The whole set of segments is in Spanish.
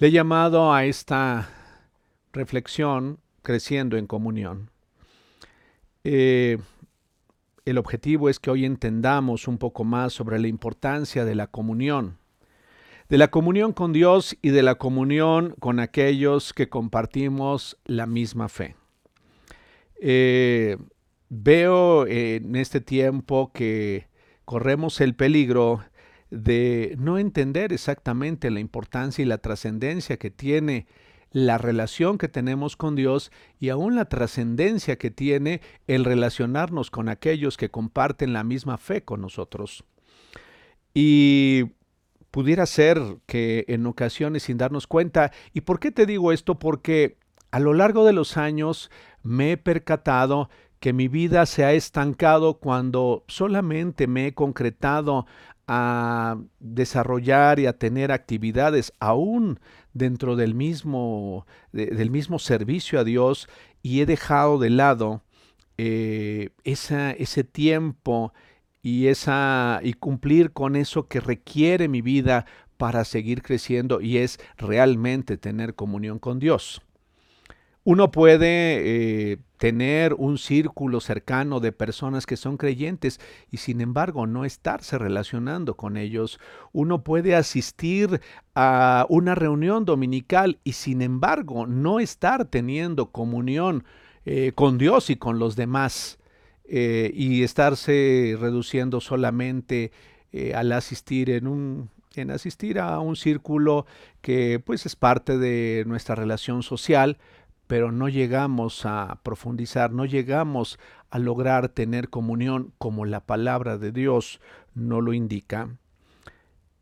Le he llamado a esta reflexión creciendo en comunión. Eh, el objetivo es que hoy entendamos un poco más sobre la importancia de la comunión, de la comunión con Dios y de la comunión con aquellos que compartimos la misma fe. Eh, veo en este tiempo que corremos el peligro de no entender exactamente la importancia y la trascendencia que tiene la relación que tenemos con Dios y aún la trascendencia que tiene el relacionarnos con aquellos que comparten la misma fe con nosotros. Y pudiera ser que en ocasiones sin darnos cuenta, ¿y por qué te digo esto? Porque a lo largo de los años me he percatado que mi vida se ha estancado cuando solamente me he concretado a desarrollar y a tener actividades aún dentro del mismo, del mismo servicio a Dios y he dejado de lado eh, ese tiempo y, esa, y cumplir con eso que requiere mi vida para seguir creciendo y es realmente tener comunión con Dios. Uno puede eh, tener un círculo cercano de personas que son creyentes y sin embargo no estarse relacionando con ellos. Uno puede asistir a una reunión dominical y sin embargo no estar teniendo comunión eh, con Dios y con los demás eh, y estarse reduciendo solamente al asistir en un en asistir a un círculo que pues es parte de nuestra relación social, pero no llegamos a profundizar, no llegamos a lograr tener comunión como la palabra de Dios no lo indica.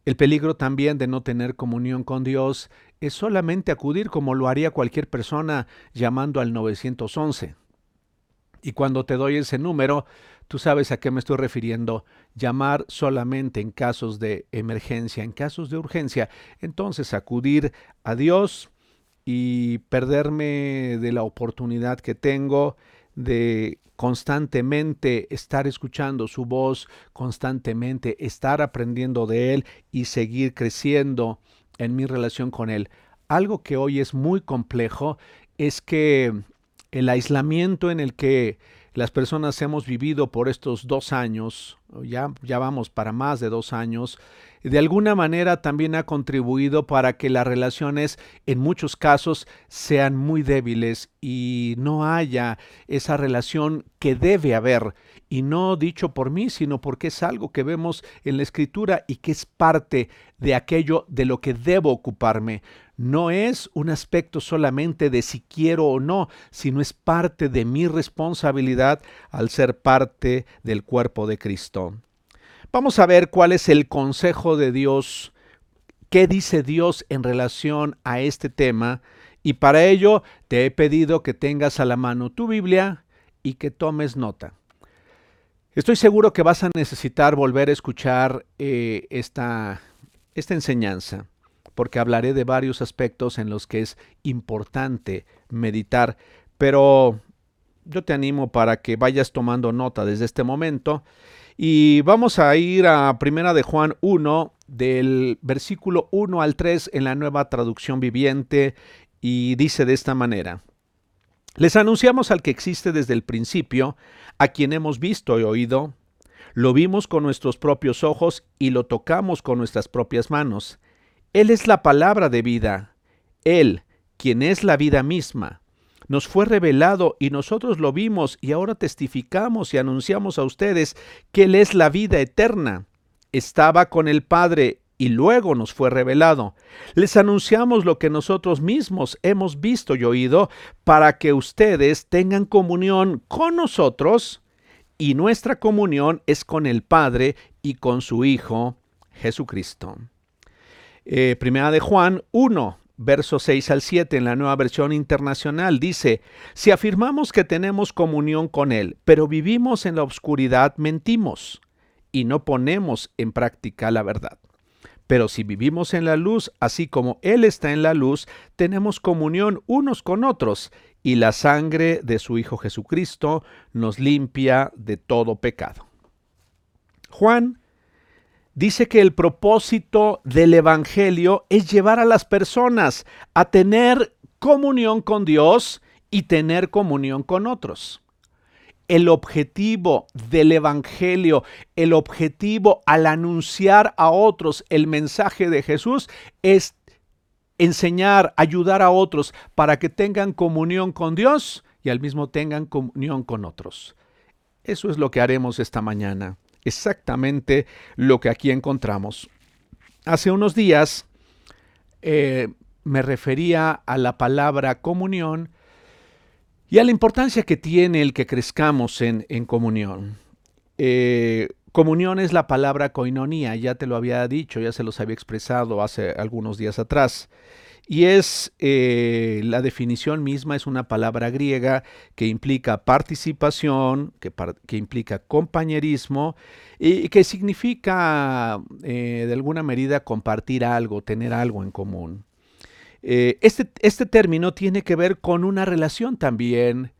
El peligro también de no tener comunión con Dios es solamente acudir como lo haría cualquier persona llamando al 911. Y cuando te doy ese número, tú sabes a qué me estoy refiriendo. Llamar solamente en casos de emergencia, en casos de urgencia. Entonces acudir a Dios y perderme de la oportunidad que tengo de constantemente estar escuchando su voz, constantemente estar aprendiendo de Él y seguir creciendo en mi relación con Él. Algo que hoy es muy complejo es que el aislamiento en el que las personas hemos vivido por estos dos años, ya, ya vamos para más de dos años, de alguna manera también ha contribuido para que las relaciones en muchos casos sean muy débiles y no haya esa relación que debe haber. Y no dicho por mí, sino porque es algo que vemos en la escritura y que es parte de aquello de lo que debo ocuparme no es un aspecto solamente de si quiero o no, sino es parte de mi responsabilidad al ser parte del cuerpo de Cristo. Vamos a ver cuál es el consejo de Dios, qué dice Dios en relación a este tema, y para ello te he pedido que tengas a la mano tu Biblia y que tomes nota. Estoy seguro que vas a necesitar volver a escuchar eh, esta, esta enseñanza porque hablaré de varios aspectos en los que es importante meditar, pero yo te animo para que vayas tomando nota desde este momento y vamos a ir a Primera de Juan 1 del versículo 1 al 3 en la nueva traducción viviente y dice de esta manera: Les anunciamos al que existe desde el principio, a quien hemos visto y oído, lo vimos con nuestros propios ojos y lo tocamos con nuestras propias manos. Él es la palabra de vida. Él, quien es la vida misma, nos fue revelado y nosotros lo vimos y ahora testificamos y anunciamos a ustedes que Él es la vida eterna. Estaba con el Padre y luego nos fue revelado. Les anunciamos lo que nosotros mismos hemos visto y oído para que ustedes tengan comunión con nosotros y nuestra comunión es con el Padre y con su Hijo Jesucristo. Eh, primera de Juan 1, versos 6 al 7 en la nueva versión internacional dice, si afirmamos que tenemos comunión con Él, pero vivimos en la oscuridad, mentimos y no ponemos en práctica la verdad. Pero si vivimos en la luz, así como Él está en la luz, tenemos comunión unos con otros, y la sangre de su Hijo Jesucristo nos limpia de todo pecado. Juan dice que el propósito del Evangelio es llevar a las personas a tener comunión con Dios y tener comunión con otros. El objetivo del Evangelio, el objetivo al anunciar a otros el mensaje de Jesús es enseñar, ayudar a otros para que tengan comunión con Dios y al mismo tengan comunión con otros. Eso es lo que haremos esta mañana, exactamente lo que aquí encontramos. Hace unos días eh, me refería a la palabra comunión y a la importancia que tiene el que crezcamos en, comunión. Eh, comunión es la palabra koinonía, ya te lo había dicho, ya se los había expresado hace algunos días atrás. Y es eh, la definición misma, es una palabra griega que implica participación, que, que implica compañerismo y que significa eh, de alguna medida compartir algo, tener algo en común. Eh, este, este, término tiene que ver con una relación también.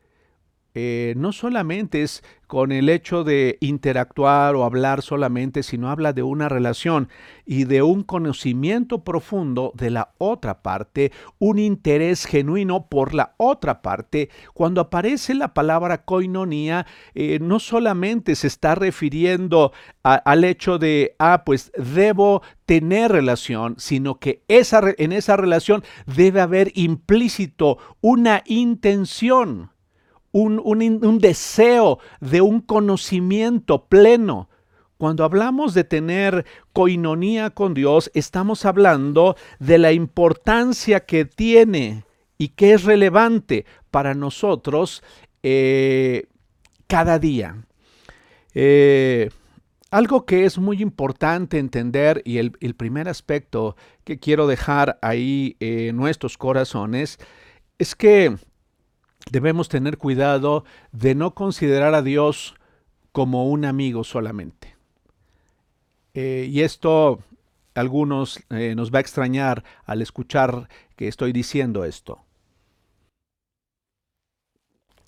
Eh, no solamente es con el hecho de interactuar o hablar solamente, sino habla de una relación y de un conocimiento profundo de la otra parte, un interés genuino por la otra parte. Cuando aparece la palabra koinonía, eh, no solamente se está refiriendo al hecho de, ah, pues debo tener relación, sino que en esa relación debe haber implícito una intención un, deseo de un conocimiento pleno. Cuando hablamos de tener coinonía con Dios, estamos hablando de la importancia que tiene y que es relevante para nosotros eh, cada día. Eh, algo que es muy importante entender y el, primer aspecto que quiero dejar ahí en nuestros corazones es que debemos tener cuidado de no considerar a Dios como un amigo solamente. Eh, y esto algunos eh, nos va a extrañar al escuchar que estoy diciendo esto.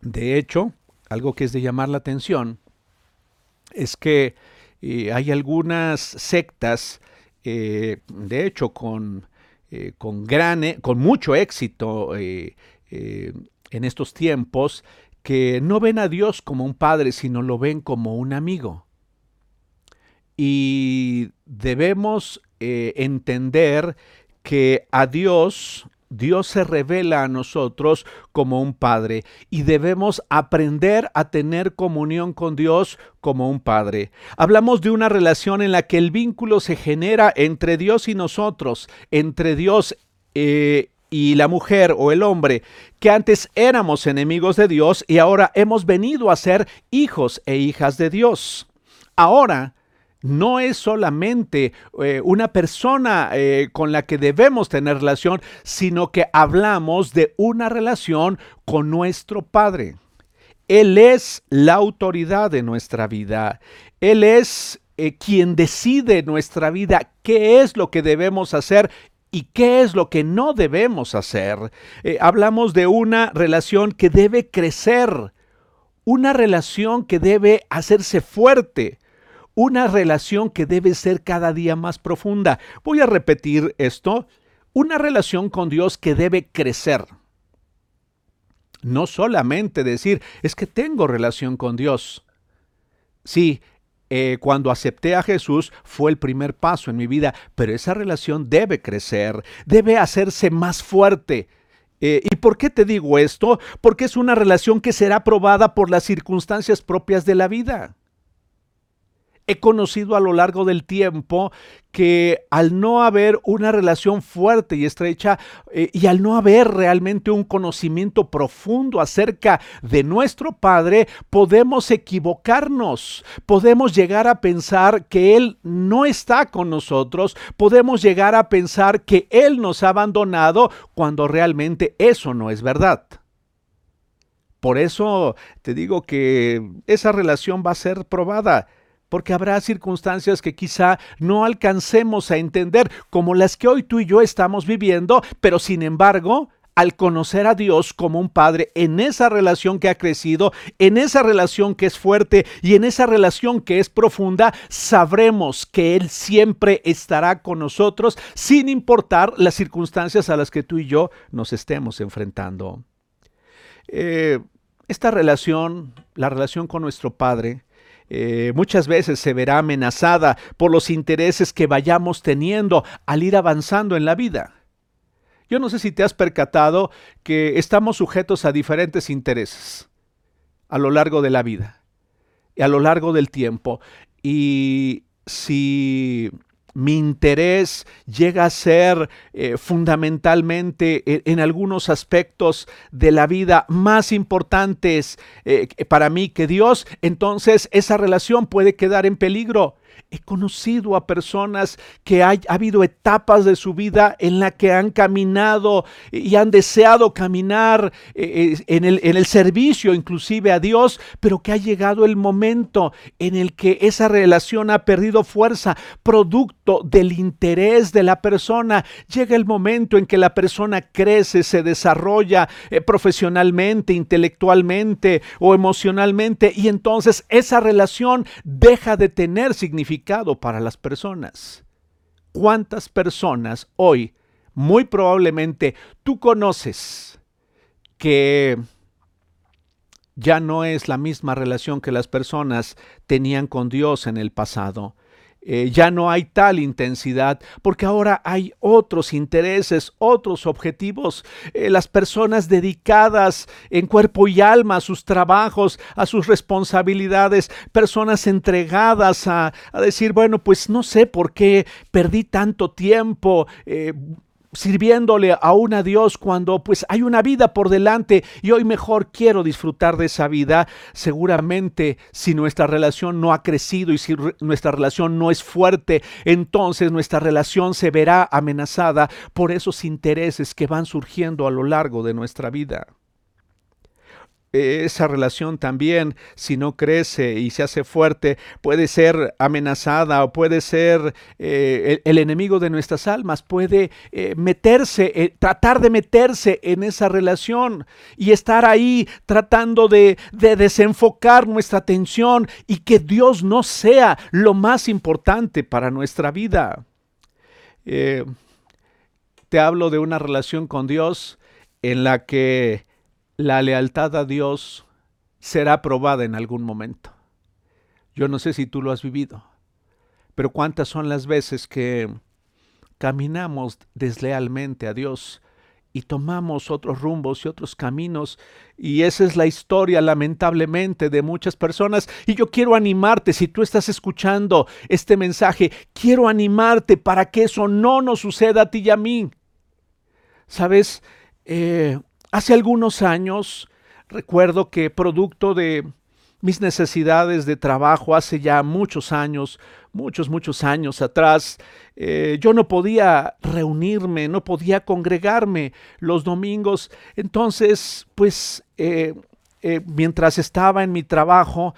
De hecho, algo que es de llamar la atención es que eh, hay algunas sectas, de hecho, con, con, gran, e, con mucho éxito en estos tiempos que no ven a Dios como un padre, sino lo ven como un amigo. Y debemos eh, entender que a Dios, Dios se revela a nosotros como un padre y debemos aprender a tener comunión con Dios como un padre. Hablamos de una relación en la que el vínculo se genera entre Dios y nosotros, entre Dios eh, y la mujer o el hombre, que antes éramos enemigos de Dios y ahora hemos venido a ser hijos e hijas de Dios. Ahora no es solamente eh, una persona eh, con la que debemos tener relación, sino que hablamos de una relación con nuestro Padre. Él es la autoridad de nuestra vida. Él es eh, quien decide nuestra vida, qué es lo que debemos hacer ¿Y qué es lo que no debemos hacer? Eh, hablamos de una relación que debe crecer, una relación que debe hacerse fuerte, una relación que debe ser cada día más profunda. Voy a repetir esto, una relación con Dios que debe crecer. No solamente decir, es que tengo relación con Dios. Sí, eh, cuando acepté a Jesús fue el primer paso en mi vida, pero esa relación debe crecer, debe hacerse más fuerte. Eh, ¿Y por qué te digo esto? Porque es una relación que será probada por las circunstancias propias de la vida he conocido a lo largo del tiempo que al no haber una relación fuerte y estrecha eh, y al no haber realmente un conocimiento profundo acerca de nuestro Padre, podemos equivocarnos, podemos llegar a pensar que Él no está con nosotros, podemos llegar a pensar que Él nos ha abandonado cuando realmente eso no es verdad. Por eso te digo que esa relación va a ser probada porque habrá circunstancias que quizá no alcancemos a entender, como las que hoy tú y yo estamos viviendo, pero sin embargo al conocer a Dios como un padre, en esa relación que ha crecido, en esa relación que es fuerte y en esa relación que es profunda, sabremos que Él siempre estará con nosotros sin importar las circunstancias a las que tú y yo nos estemos enfrentando. Eh, esta relación, la relación con nuestro Padre, eh, muchas veces se verá amenazada por los intereses que vayamos teniendo al ir avanzando en la vida. Yo no sé si te has percatado que estamos sujetos a diferentes intereses a lo largo de la vida y a lo largo del tiempo. Y si mi interés llega a ser eh, fundamentalmente en, algunos aspectos de la vida más importantes eh, para mí que Dios, entonces esa relación puede quedar en peligro. He conocido a personas que ha habido etapas de su vida en la que han caminado y han deseado caminar eh, en el, en el servicio inclusive a Dios, pero que ha llegado el momento en el que esa relación ha perdido fuerza, producto del interés de la persona. Llega el momento en que la persona crece, se desarrolla eh, profesionalmente, intelectualmente o emocionalmente y entonces esa relación deja de tener significado para las personas. ¿Cuántas personas hoy, muy probablemente, tú conoces que ya no es la misma relación que las personas tenían con Dios en el pasado? Eh, ya no hay tal intensidad, porque ahora hay otros intereses, otros objetivos. Eh, las personas dedicadas en cuerpo y alma a sus trabajos, a sus responsabilidades, personas entregadas a, decir, bueno, pues no sé por qué perdí tanto tiempo. Eh, sirviéndole a un Dios cuando pues hay una vida por delante y hoy mejor quiero disfrutar de esa vida, seguramente si nuestra relación no ha crecido y si nuestra relación no es fuerte, entonces nuestra relación se verá amenazada por esos intereses que van surgiendo a lo largo de nuestra vida esa relación también, si no crece y se hace fuerte, puede ser amenazada o puede ser eh, el, enemigo de nuestras almas, puede eh, meterse, eh, tratar de meterse en esa relación y estar ahí tratando de desenfocar nuestra atención y que Dios no sea lo más importante para nuestra vida. te hablo de una relación con Dios en la que la lealtad a Dios será probada en algún momento. Yo no sé si tú lo has vivido, pero cuántas son las veces que caminamos deslealmente a Dios y tomamos otros rumbos y otros caminos. Y esa es la historia, lamentablemente, de muchas personas. Y yo quiero animarte, si tú estás escuchando este mensaje, quiero animarte para que eso no nos suceda a ti y a mí. Sabes, eh, Hace algunos años recuerdo que producto de mis necesidades de trabajo hace ya muchos años, muchos, muchos años atrás, eh, yo no podía reunirme, no podía congregarme los domingos. Entonces, pues, eh, eh, mientras estaba en mi trabajo,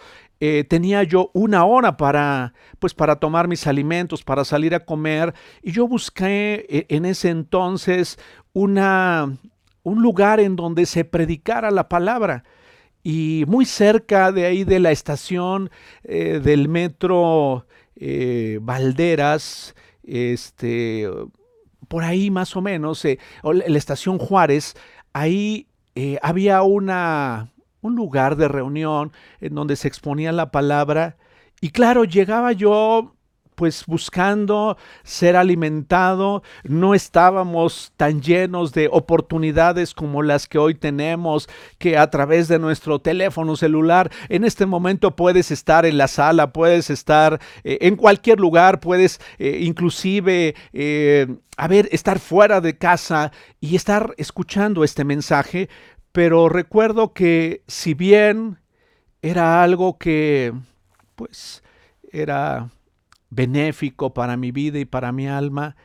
tenía yo una hora para, pues, para tomar mis alimentos, para salir a comer, y yo busqué en ese entonces una, un lugar en donde se predicara la palabra. Y muy cerca de ahí de la estación eh, del metro eh, Valderas, este, por ahí más o menos, eh, la estación Juárez, ahí había una, un lugar de reunión en donde se exponía la palabra. Y claro, llegaba yo pues buscando ser alimentado, no estábamos tan llenos de oportunidades como las que hoy tenemos, que a través de nuestro teléfono celular, en este momento puedes estar en la sala, puedes estar eh, en cualquier lugar, puedes eh, inclusive, eh, a ver, estar fuera de casa y estar escuchando este mensaje, pero recuerdo que si bien era algo que, pues, era benéfico para mi vida y para mi alma,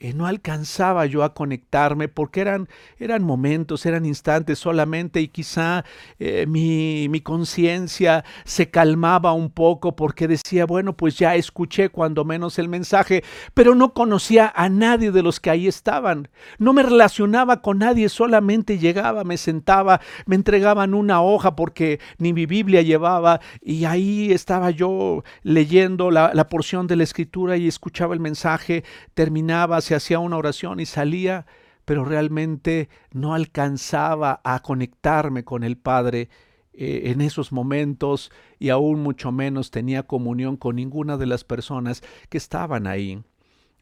eh, no alcanzaba yo a conectarme porque eran, eran momentos, eran instantes solamente y quizá eh, mi, mi conciencia se calmaba un poco porque decía, bueno, pues ya escuché cuando menos el mensaje, pero no conocía a nadie de los que ahí estaban. No me relacionaba con nadie, solamente llegaba, me sentaba, me entregaban una hoja porque ni mi Biblia llevaba y ahí estaba yo leyendo la, la porción de la escritura y escuchaba el mensaje, terminaba, se hacía una oración y salía, pero realmente no alcanzaba a conectarme con el Padre eh, en esos momentos y aún mucho menos tenía comunión con ninguna de las personas que estaban ahí.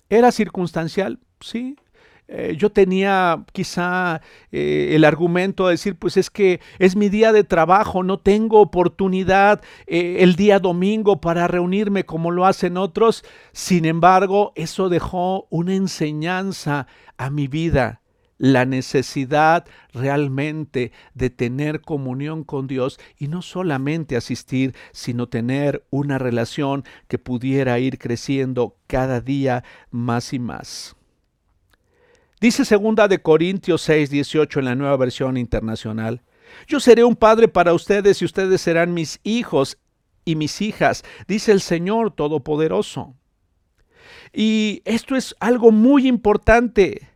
¿Era circunstancial? Sí, eh, yo tenía quizá eh, el argumento de decir, pues es que es mi día de trabajo, no tengo oportunidad eh, el día domingo para reunirme como lo hacen otros. Sin embargo, eso dejó una enseñanza a mi vida la necesidad realmente de tener comunión con Dios y no solamente asistir, sino tener una relación que pudiera ir creciendo cada día más y más. Dice segunda de Corintios 6, 18 en la nueva versión internacional. Yo seré un padre para ustedes y ustedes serán mis hijos y mis hijas, dice el Señor Todopoderoso. Y esto es algo muy importante.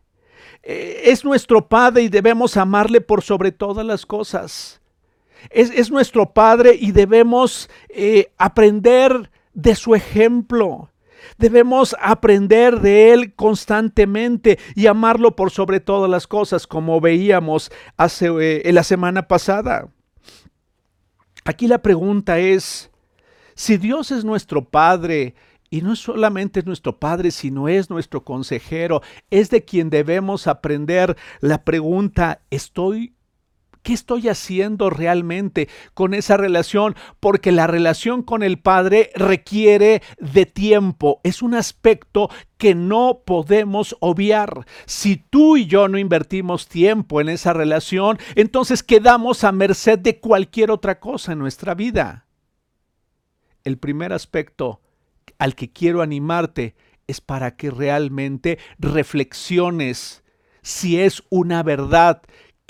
Eh, es nuestro Padre y debemos amarle por sobre todas las cosas. Es, nuestro Padre y debemos eh, aprender de su ejemplo. Debemos aprender de Él constantemente y amarlo por sobre todas las cosas, como veíamos hace, eh, la semana pasada. Aquí la pregunta es, si Dios es nuestro Padre, y no solamente es nuestro Padre, sino es nuestro consejero, es de quien debemos aprender la pregunta, ¿estoy ¿Qué estoy haciendo realmente con esa relación? Porque la relación con el Padre requiere de tiempo. Es un aspecto que no podemos obviar. Si tú y yo no invertimos tiempo en esa relación, entonces quedamos a merced de cualquier otra cosa en nuestra vida. El primer aspecto al que quiero animarte es para que realmente reflexiones si es una verdad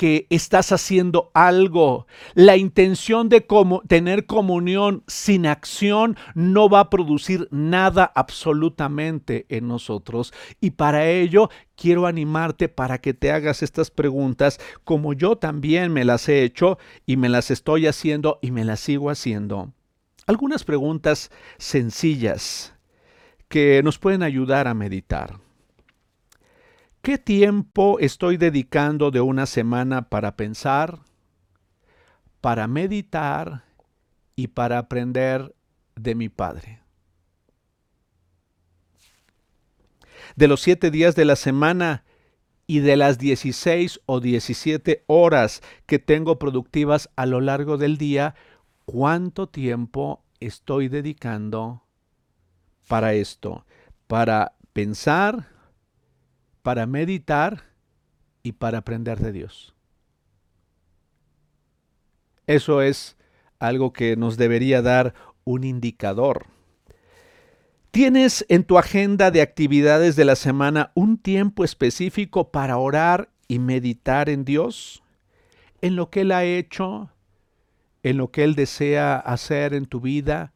que estás haciendo algo. La intención de tener comunión sin acción no va a producir nada absolutamente en nosotros. Y para ello quiero animarte para que te hagas estas preguntas como yo también me las he hecho y me las estoy haciendo y me las sigo haciendo. Algunas preguntas sencillas que nos pueden ayudar a meditar. ¿Qué tiempo estoy dedicando de una semana para pensar, para meditar y para aprender de mi Padre? De los siete días de la semana y de las 16 o 17 horas que tengo productivas a lo largo del día, ¿cuánto tiempo estoy dedicando para esto? Para pensar, para meditar y para aprender de Dios. Eso es algo que nos debería dar un indicador. ¿Tienes en tu agenda de actividades de la semana un tiempo específico para orar y meditar en Dios? ¿En lo que Él ha hecho? ¿En lo que Él desea hacer en tu vida?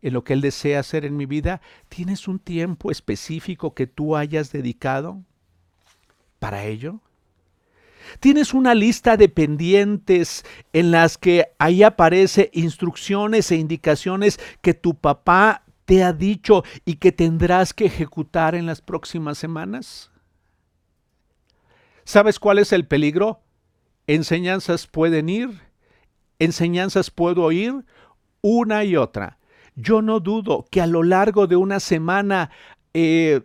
¿En lo que Él desea hacer en mi vida? ¿Tienes un tiempo específico que tú hayas dedicado? Para ello? Tienes una lista de pendientes en las que ahí aparece instrucciones e indicaciones que tu papá te ha dicho y que tendrás que ejecutar en las próximas semanas. ¿Sabes cuál es el peligro? Enseñanzas pueden ir, enseñanzas puedo oír, una y otra. Yo no dudo que a lo largo de una semana eh,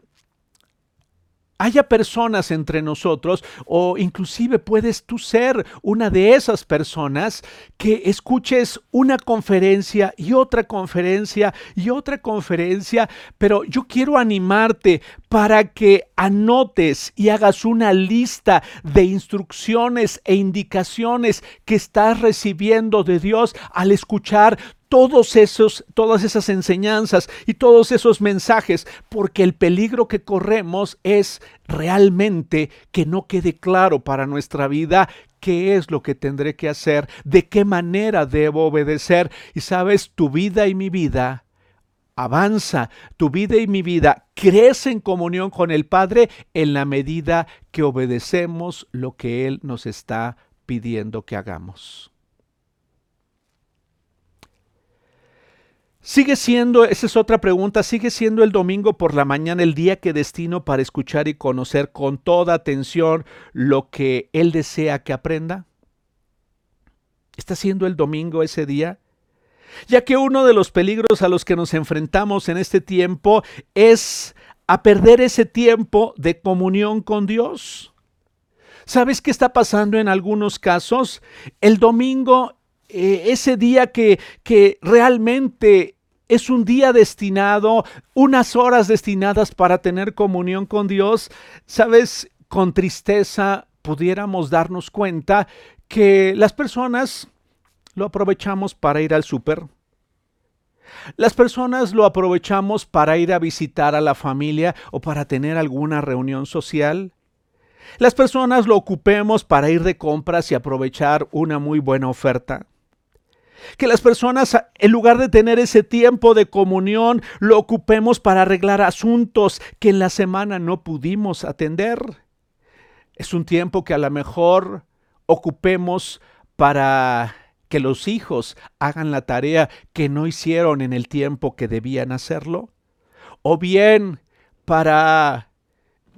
haya personas entre nosotros o inclusive puedes tú ser una de esas personas que escuches una conferencia y otra conferencia y otra conferencia, pero yo quiero animarte para que anotes y hagas una lista de instrucciones e indicaciones que estás recibiendo de Dios al escuchar todos esos, todas esas enseñanzas y todos esos mensajes, porque el peligro que corremos es realmente que no quede claro para nuestra vida qué es lo que tendré que hacer, de qué manera debo obedecer. Y sabes, tu vida y mi vida avanza, tu vida y mi vida crece en comunión con el Padre en la medida que obedecemos lo que Él nos está pidiendo que hagamos. Sigue siendo, esa es otra pregunta, sigue siendo el domingo por la mañana el día que destino para escuchar y conocer con toda atención lo que Él desea que aprenda. ¿Está siendo el domingo ese día? Ya que uno de los peligros a los que nos enfrentamos en este tiempo es a perder ese tiempo de comunión con Dios. ¿Sabes qué está pasando en algunos casos? El domingo eh, ese día que, que realmente es un día destinado, unas horas destinadas para tener comunión con Dios, sabes, con tristeza pudiéramos darnos cuenta que las personas lo aprovechamos para ir al súper. Las personas lo aprovechamos para ir a visitar a la familia o para tener alguna reunión social. Las personas lo ocupemos para ir de compras y aprovechar una muy buena oferta. Que las personas, en lugar de tener ese tiempo de comunión, lo ocupemos para arreglar asuntos que en la semana no pudimos atender. Es un tiempo que a lo mejor ocupemos para que los hijos hagan la tarea que no hicieron en el tiempo que debían hacerlo. O bien para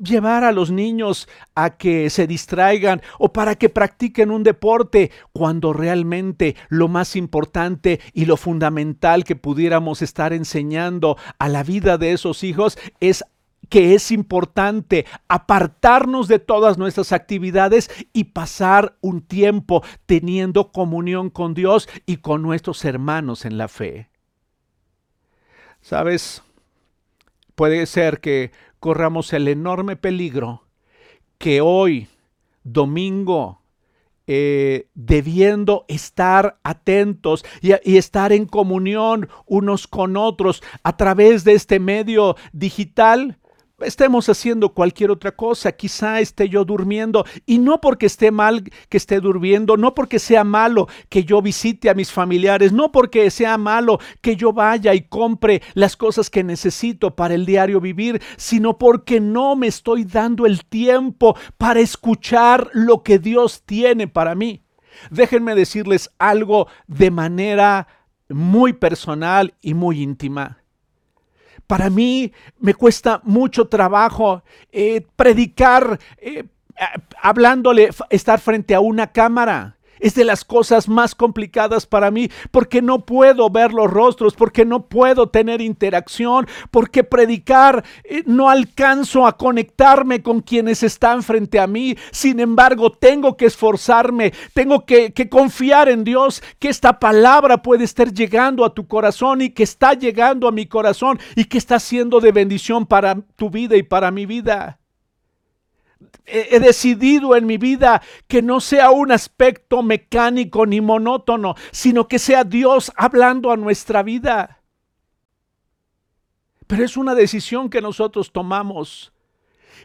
llevar a los niños a que se distraigan o para que practiquen un deporte cuando realmente lo más importante y lo fundamental que pudiéramos estar enseñando a la vida de esos hijos es que es importante apartarnos de todas nuestras actividades y pasar un tiempo teniendo comunión con Dios y con nuestros hermanos en la fe. ¿Sabes? Puede ser que corramos el enorme peligro que hoy, domingo, eh, debiendo estar atentos y, y, estar en comunión unos con otros a través de este medio digital, estemos haciendo cualquier otra cosa, quizá esté yo durmiendo y no porque esté mal que esté durmiendo, no porque sea malo que yo visite a mis familiares, no porque sea malo que yo vaya y compre las cosas que necesito para el diario vivir, sino porque no me estoy dando el tiempo para escuchar lo que Dios tiene para mí. Déjenme decirles algo de manera muy personal y muy íntima. Para mí me cuesta mucho trabajo eh, predicar, eh, hablándole, estar frente a una cámara. Es de las cosas más complicadas para mí porque no puedo ver los rostros, porque no puedo tener interacción, porque predicar eh, no alcanzo a conectarme con quienes están frente a mí. Sin embargo, tengo que esforzarme, tengo que, que confiar en Dios, que esta palabra puede estar llegando a tu corazón y que está llegando a mi corazón y que está siendo de bendición para tu vida y para mi vida he decidido en mi vida que no sea un aspecto mecánico ni monótono, sino que sea Dios hablando a nuestra vida. Pero es una decisión que nosotros tomamos.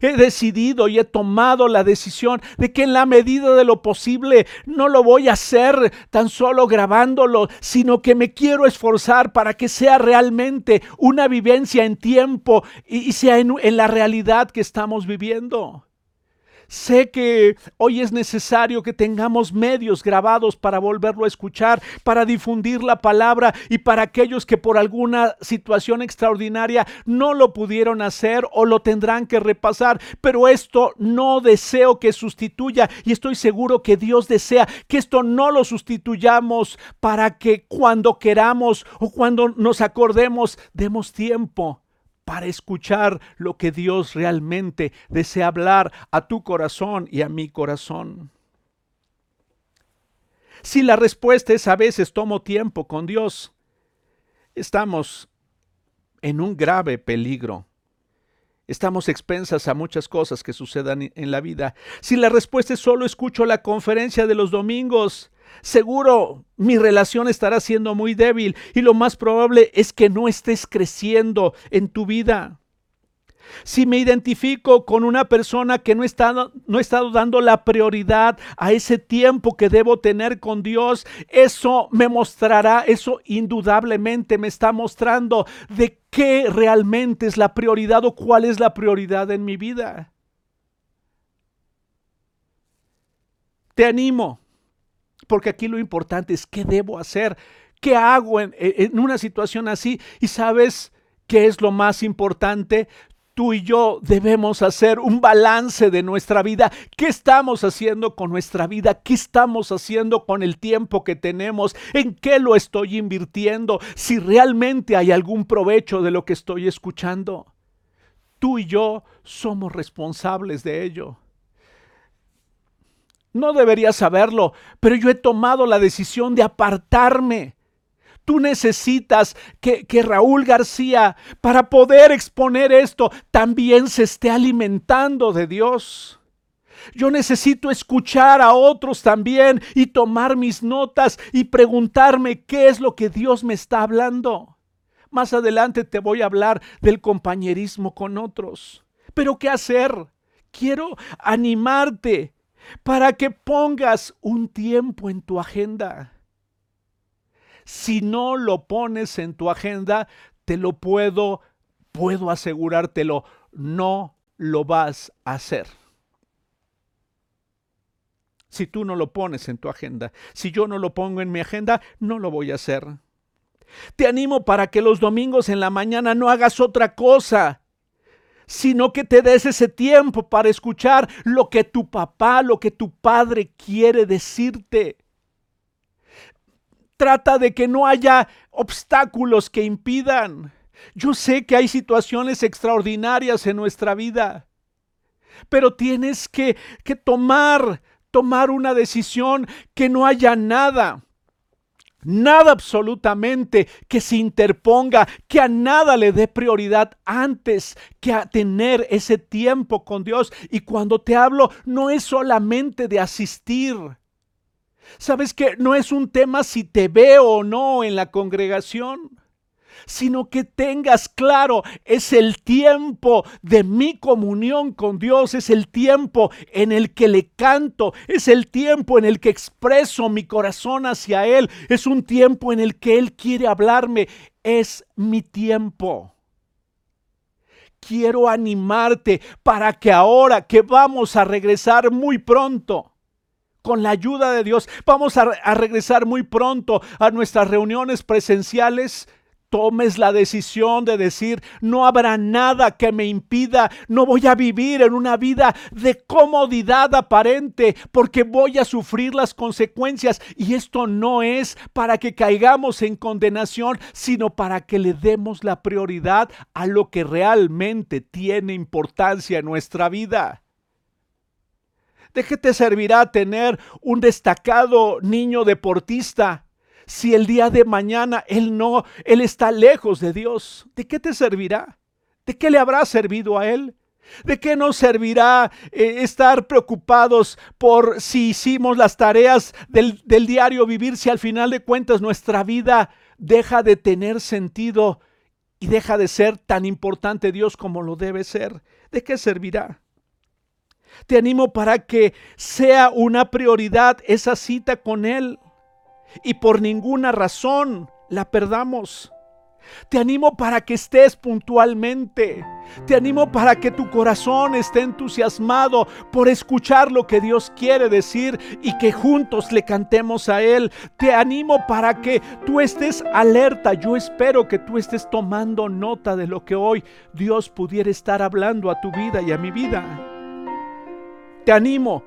He decidido y he tomado la decisión de que en la medida de lo posible no lo voy a hacer tan solo grabándolo, sino que me quiero esforzar para que sea realmente una vivencia en tiempo y, sea en, en la realidad que estamos viviendo. Sé que hoy es necesario que tengamos medios grabados para volverlo a escuchar, para difundir la palabra y para aquellos que por alguna situación extraordinaria no lo pudieron hacer o lo tendrán que repasar. Pero esto no deseo que sustituya y estoy seguro que Dios desea que esto no lo sustituyamos para que cuando queramos o cuando nos acordemos demos tiempo para escuchar lo que Dios realmente desea hablar a tu corazón y a mi corazón. Si la respuesta es a veces tomo tiempo con Dios, estamos en un grave peligro. Estamos expensas a muchas cosas que sucedan en la vida. Si la respuesta es solo escucho la conferencia de los domingos, seguro mi relación estará siendo muy débil y lo más probable es que no estés creciendo en tu vida. Si me identifico con una persona que no, está, no ha estado dando la prioridad a ese tiempo que debo tener con Dios, eso me mostrará, eso indudablemente me está mostrando de qué realmente es la prioridad o cuál es la prioridad en mi vida. Te animo porque aquí lo importante es qué debo hacer, qué hago en, en una situación así. Y sabes qué es lo más importante, tú y yo debemos hacer un balance de nuestra vida. ¿Qué estamos haciendo con nuestra vida? ¿Qué estamos haciendo con el tiempo que tenemos? ¿En qué lo estoy invirtiendo? Si realmente hay algún provecho de lo que estoy escuchando. Tú y yo somos responsables de ello. No deberías saberlo, pero yo he tomado la decisión de apartarme. Tú necesitas que, que, Raúl García, para poder exponer esto, también se esté alimentando de Dios. Yo necesito escuchar a otros también y tomar mis notas y preguntarme qué es lo que Dios me está hablando. Más adelante te voy a hablar del compañerismo con otros. Pero ¿qué hacer? Quiero animarte para que pongas un tiempo en tu agenda. Si no lo pones en tu agenda, te lo puedo, puedo asegurártelo, no lo vas a hacer. Si tú no lo pones en tu agenda, si yo no lo pongo en mi agenda, no lo voy a hacer. Te animo para que los domingos en la mañana no hagas otra cosa sino que te des ese tiempo para escuchar lo que tu papá, lo que tu padre quiere decirte. Trata de que no haya obstáculos que impidan. Yo sé que hay situaciones extraordinarias en nuestra vida, pero tienes que, que tomar, tomar una decisión que no haya nada Nada absolutamente que se interponga, que a nada le dé prioridad antes que a tener ese tiempo con Dios. Y cuando te hablo, no es solamente de asistir. Sabes que no es un tema si te veo o no en la congregación sino que tengas claro, es el tiempo de mi comunión con Dios, es el tiempo en el que le canto, es el tiempo en el que expreso mi corazón hacia Él, es un tiempo en el que Él quiere hablarme, es mi tiempo. Quiero animarte para que ahora que vamos a regresar muy pronto, con la ayuda de Dios, vamos a, regresar muy pronto a nuestras reuniones presenciales tomes la decisión de decir, no habrá nada que me impida, no voy a vivir en una vida de comodidad aparente, porque voy a sufrir las consecuencias. Y esto no es para que caigamos en condenación, sino para que le demos la prioridad a lo que realmente tiene importancia en nuestra vida. ¿De qué te servirá tener un destacado niño deportista? Si el día de mañana él no, él está lejos de Dios? ¿De qué te servirá? ¿De qué le habrá servido a él? ¿De qué nos servirá eh, estar preocupados por si hicimos las tareas del, del diario vivir si al final de cuentas nuestra vida deja de tener sentido y deja de ser tan importante Dios como lo debe ser? ¿De qué servirá? Te animo para que sea una prioridad esa cita con Él y por ninguna razón la perdamos. Te animo para que estés puntualmente. Te animo para que tu corazón esté entusiasmado por escuchar lo que Dios quiere decir y que juntos le cantemos a Él. Te animo para que tú estés alerta. Yo espero que tú estés tomando nota de lo que hoy Dios pudiera estar hablando a tu vida y a mi vida. Te animo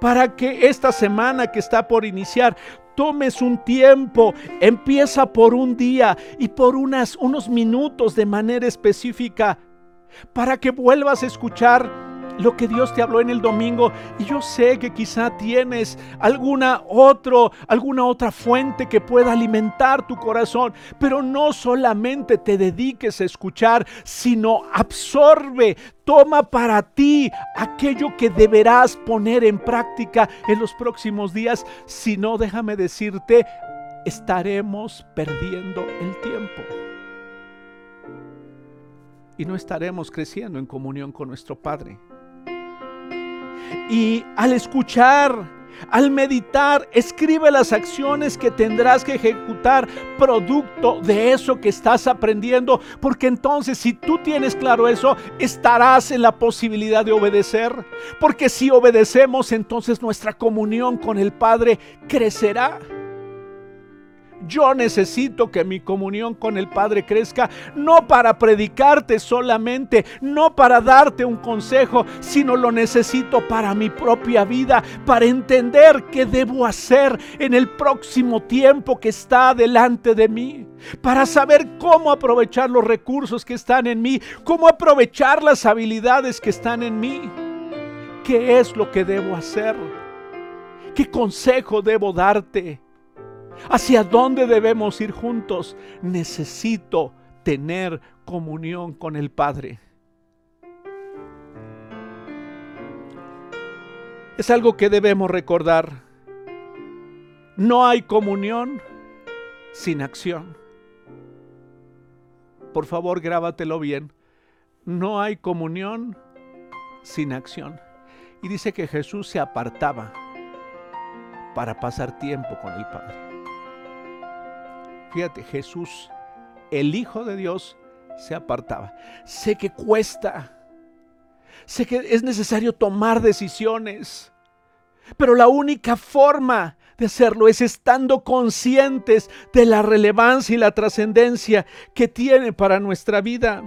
para que esta semana que está por iniciar tomes un tiempo, empieza por un día y por unos minutos de manera específica, para que vuelvas a escuchar lo que Dios te habló en el domingo. Y yo sé que quizá tienes alguna otro, alguna otra fuente que pueda alimentar tu corazón, pero no solamente te dediques a escuchar, sino absorbe, toma para ti aquello que deberás poner en práctica en los próximos días, si no déjame decirte, estaremos perdiendo el tiempo. Y no estaremos creciendo en comunión con nuestro Padre. Y al escuchar, al meditar, escribe las acciones que tendrás que ejecutar producto de eso que estás aprendiendo, porque entonces si tú tienes claro eso, estarás en la posibilidad de obedecer, porque si obedecemos, entonces nuestra comunión con el Padre crecerá. Yo necesito que mi comunión con el Padre crezca, no para predicarte solamente, no para darte un consejo, sino lo necesito para mi propia vida, para entender qué debo hacer en el próximo tiempo que está delante de mí, para saber cómo aprovechar los recursos que están en mí, cómo aprovechar las habilidades que están en mí. ¿Qué es lo que debo hacer? ¿Qué consejo debo darte? ¿Hacia dónde debemos ir juntos? Necesito tener comunión con el Padre. Es algo que debemos recordar. No hay comunión sin acción. Por favor, grábatelo bien. No hay comunión sin acción. Y dice que Jesús se apartaba para pasar tiempo con el Padre. Fíjate, Jesús, el Hijo de Dios, se apartaba. Sé que cuesta. Sé que es necesario tomar decisiones. Pero la única forma de hacerlo es estando conscientes de la relevancia y la trascendencia que tiene para nuestra vida.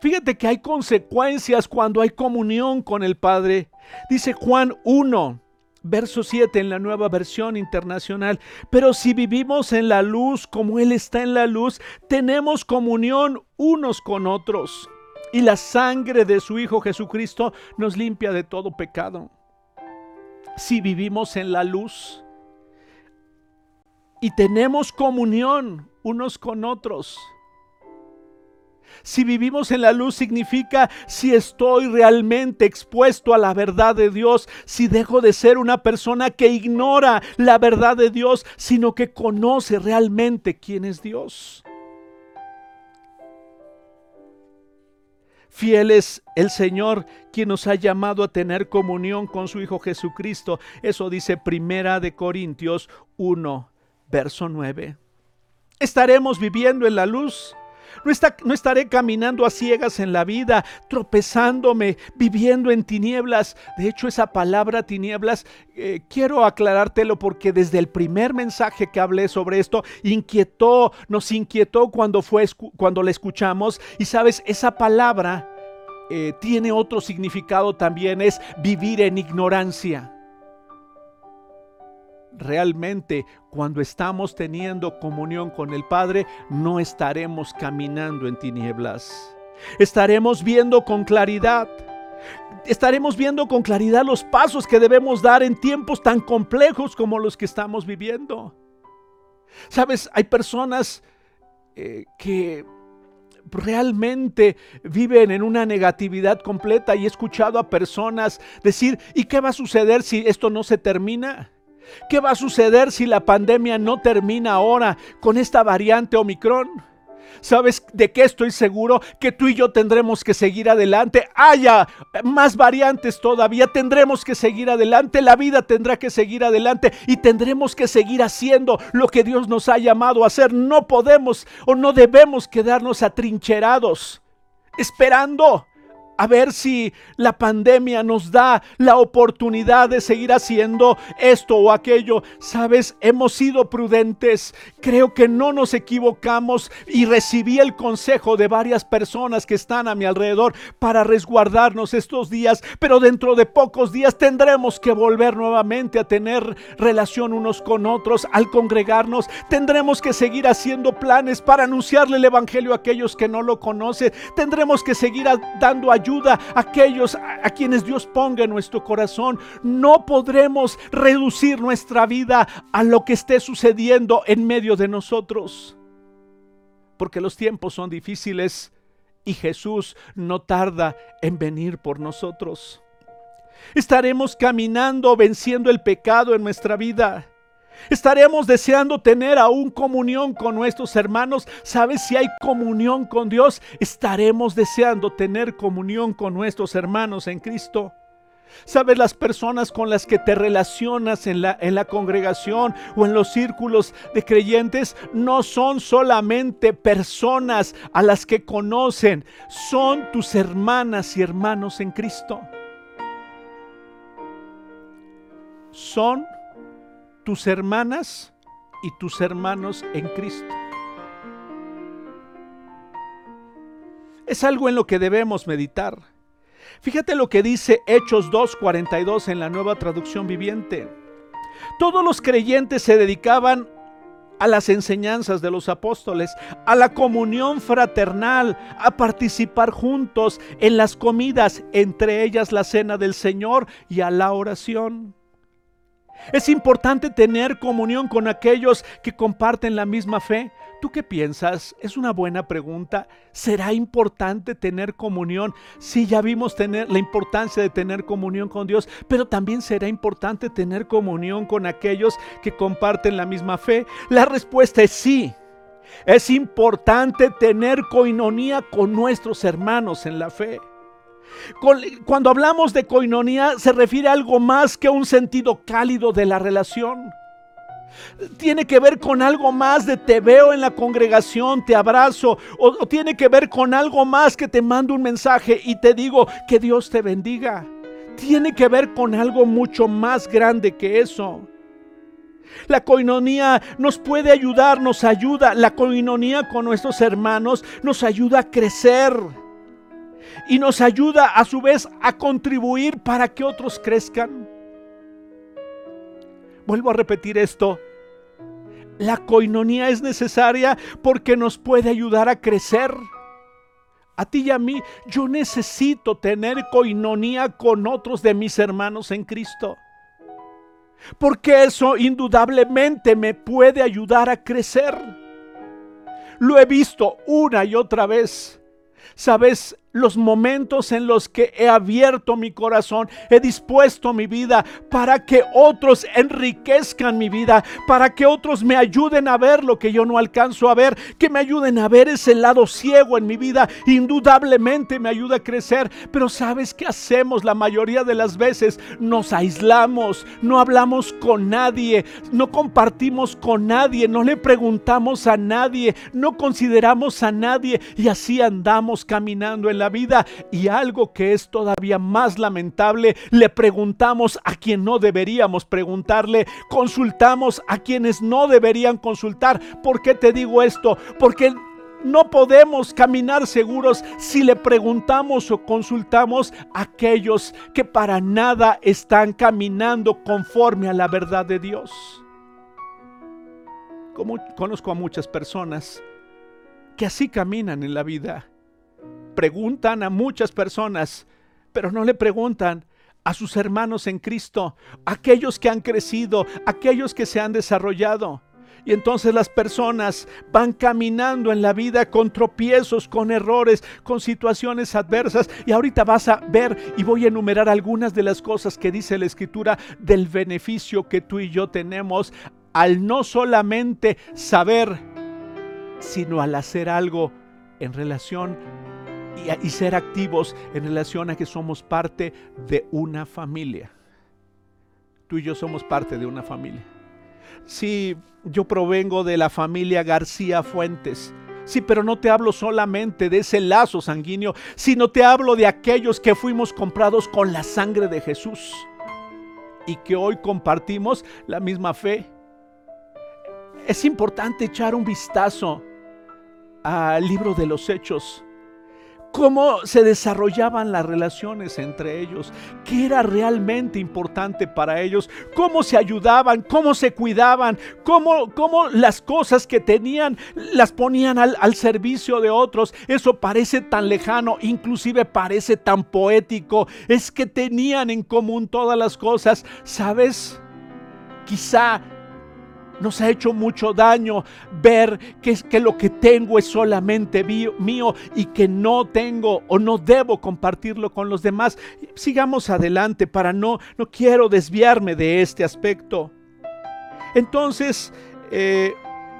Fíjate que hay consecuencias cuando hay comunión con el Padre. Dice Juan 1, Verso 7 en la nueva versión internacional. Pero si vivimos en la luz como Él está en la luz, tenemos comunión unos con otros. Y la sangre de su Hijo Jesucristo nos limpia de todo pecado. Si vivimos en la luz y tenemos comunión unos con otros, si vivimos en la luz significa si estoy realmente expuesto a la verdad de Dios, si dejo de ser una persona que ignora la verdad de Dios, sino que conoce realmente quién es Dios. Fiel es el Señor quien nos ha llamado a tener comunión con su Hijo Jesucristo. Eso dice Primera de Corintios 1, verso 9. Estaremos viviendo en la luz no, estaré caminando a ciegas en la vida, tropezándome, viviendo en tinieblas. De hecho, esa palabra tinieblas, eh, quiero aclarártelo porque desde el primer mensaje que hablé sobre esto, inquietó, nos inquietó cuando, fue, cuando la escuchamos. Y sabes, esa palabra eh, tiene otro significado también, es vivir en ignorancia realmente cuando estamos teniendo comunión con el Padre, no estaremos caminando en tinieblas. Estaremos viendo con claridad. Estaremos viendo con claridad los pasos que debemos dar en tiempos tan complejos como los que estamos viviendo. Sabes, hay personas eh, que realmente viven en una negatividad completa y he escuchado a personas decir, ¿y qué va a suceder si esto no se termina? ¿Qué va a suceder si la pandemia no termina ahora con esta variante Omicron? ¿Sabes de qué estoy seguro? Que tú y yo tendremos que seguir adelante. Haya más variantes todavía. Tendremos que seguir adelante. La vida tendrá que seguir adelante. Y tendremos que seguir haciendo lo que Dios nos ha llamado a hacer. No podemos o no debemos quedarnos atrincherados. Esperando a ver si la pandemia nos da la oportunidad de seguir haciendo esto o aquello. Sabes, hemos sido prudentes. Creo que no nos equivocamos y recibí el consejo de varias personas que están a mi alrededor para resguardarnos estos días. Pero dentro de pocos días tendremos que volver nuevamente a tener relación unos con otros, al congregarnos. Tendremos que seguir haciendo planes para anunciarle el Evangelio a aquellos que no lo conocen. Tendremos que seguir dando ayuda a aquellos a quienes Dios ponga en nuestro corazón. No podremos reducir nuestra vida a lo que esté sucediendo en medio de nosotros. Porque los tiempos son difíciles y Jesús no tarda en venir por nosotros. Estaremos caminando venciendo el pecado en nuestra vida. Estaremos deseando tener aún comunión con nuestros hermanos. ¿Sabes si hay comunión con Dios? Estaremos deseando tener comunión con nuestros hermanos en Cristo. ¿Sabes las personas con las que te relacionas en la, en la congregación o en los círculos de creyentes? No son solamente personas a las que conocen, son tus hermanas y hermanos en Cristo. Son tus hermanas y tus hermanos en Cristo. Es algo en lo que debemos meditar. Fíjate lo que dice Hechos 2.42 en la nueva traducción viviente. Todos los creyentes se dedicaban a las enseñanzas de los apóstoles, a la comunión fraternal, a participar juntos en las comidas, entre ellas la cena del Señor y a la oración. Es importante tener comunión con aquellos que comparten la misma fe. ¿Tú qué piensas? Es una buena pregunta. ¿Será importante tener comunión? Sí, ya vimos tener la importancia de tener comunión con Dios, pero también será importante tener comunión con aquellos que comparten la misma fe. La respuesta es sí. Es importante tener coinonía con nuestros hermanos en la fe. Cuando hablamos de coinonía se refiere a algo más que un sentido cálido de la relación. Tiene que ver con algo más de te veo en la congregación, te abrazo, o, o tiene que ver con algo más que te mando un mensaje y te digo que Dios te bendiga. Tiene que ver con algo mucho más grande que eso. La coinonía nos puede ayudar, nos ayuda. La coinonía con nuestros hermanos nos ayuda a crecer y nos ayuda a su vez a contribuir para que otros crezcan. Vuelvo a repetir esto. La coinonía es necesaria porque nos puede ayudar a crecer. A ti y a mí, yo necesito tener coinonía con otros de mis hermanos en Cristo. Porque eso indudablemente me puede ayudar a crecer. Lo he visto una y otra vez. Sabes, los momentos en los que he abierto mi corazón, he dispuesto mi vida para que otros enriquezcan mi vida, para que otros me ayuden a ver lo que yo no alcanzo a ver, que me ayuden a ver ese lado ciego en mi vida, indudablemente me ayuda a crecer. Pero ¿sabes qué hacemos la mayoría de las veces? Nos aislamos, no hablamos con nadie, no compartimos con nadie, no le preguntamos a nadie, no consideramos a nadie y así andamos caminando en la vida. Y algo que es todavía más lamentable, le preguntamos a quien no deberíamos preguntarle, consultamos a quienes no deberían consultar. ¿Por qué te digo esto? Porque no podemos caminar seguros si le preguntamos o consultamos a aquellos que para nada están caminando conforme a la verdad de Dios. Como conozco a muchas personas que así caminan en la vida preguntan a muchas personas, pero no le preguntan a sus hermanos en Cristo, aquellos que han crecido, aquellos que se han desarrollado. Y entonces las personas van caminando en la vida con tropiezos, con errores, con situaciones adversas. Y ahorita vas a ver y voy a enumerar algunas de las cosas que dice la escritura del beneficio que tú y yo tenemos al no solamente saber, sino al hacer algo en relación y, ser activos en relación a que somos parte de una familia. Tú y yo somos parte de una familia. Sí, yo provengo de la familia García Fuentes. Sí, pero no te hablo solamente de ese lazo sanguíneo, sino te hablo de aquellos que fuimos comprados con la sangre de Jesús y que hoy compartimos la misma fe. Es importante echar un vistazo al libro de los hechos cómo se desarrollaban las relaciones entre ellos, qué era realmente importante para ellos, cómo se ayudaban, cómo se cuidaban, cómo, cómo las cosas que tenían las ponían al, al servicio de otros. Eso parece tan lejano, inclusive parece tan poético. Es que tenían en común todas las cosas. ¿Sabes? Quizá nos ha hecho mucho daño ver que, que lo que tengo es solamente mío y que no tengo o no debo compartirlo con los demás. Sigamos adelante para no, no quiero desviarme de este aspecto. Entonces, eh,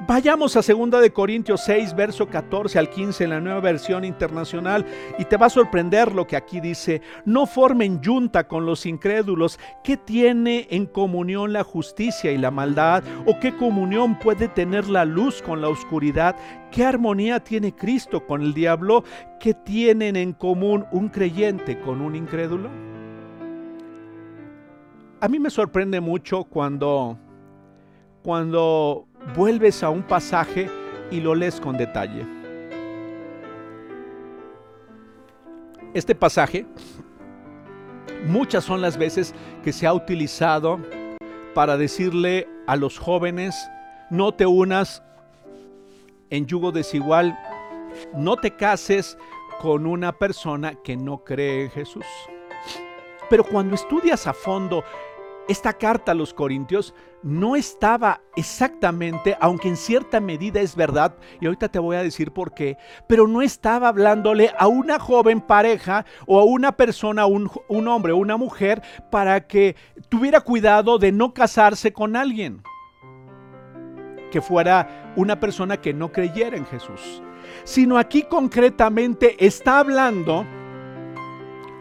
Vayamos a 2 de Corintios 6, verso 14 al 15 en la nueva versión internacional y te va a sorprender lo que aquí dice, no formen yunta con los incrédulos, ¿qué tiene en comunión la justicia y la maldad? ¿O qué comunión puede tener la luz con la oscuridad? ¿Qué armonía tiene Cristo con el diablo? ¿Qué tienen en común un creyente con un incrédulo? A mí me sorprende mucho cuando cuando vuelves a un pasaje y lo lees con detalle. Este pasaje, muchas son las veces que se ha utilizado para decirle a los jóvenes, no te unas en yugo desigual, no te cases con una persona que no cree en Jesús. Pero cuando estudias a fondo esta carta a los Corintios no estaba exactamente, aunque en cierta medida es verdad, y ahorita te voy a decir por qué, pero no estaba hablándole a una joven pareja o a una persona, un, un hombre o una mujer, para que tuviera cuidado de no casarse con alguien. Que fuera una persona que no creyera en Jesús, sino aquí concretamente está hablando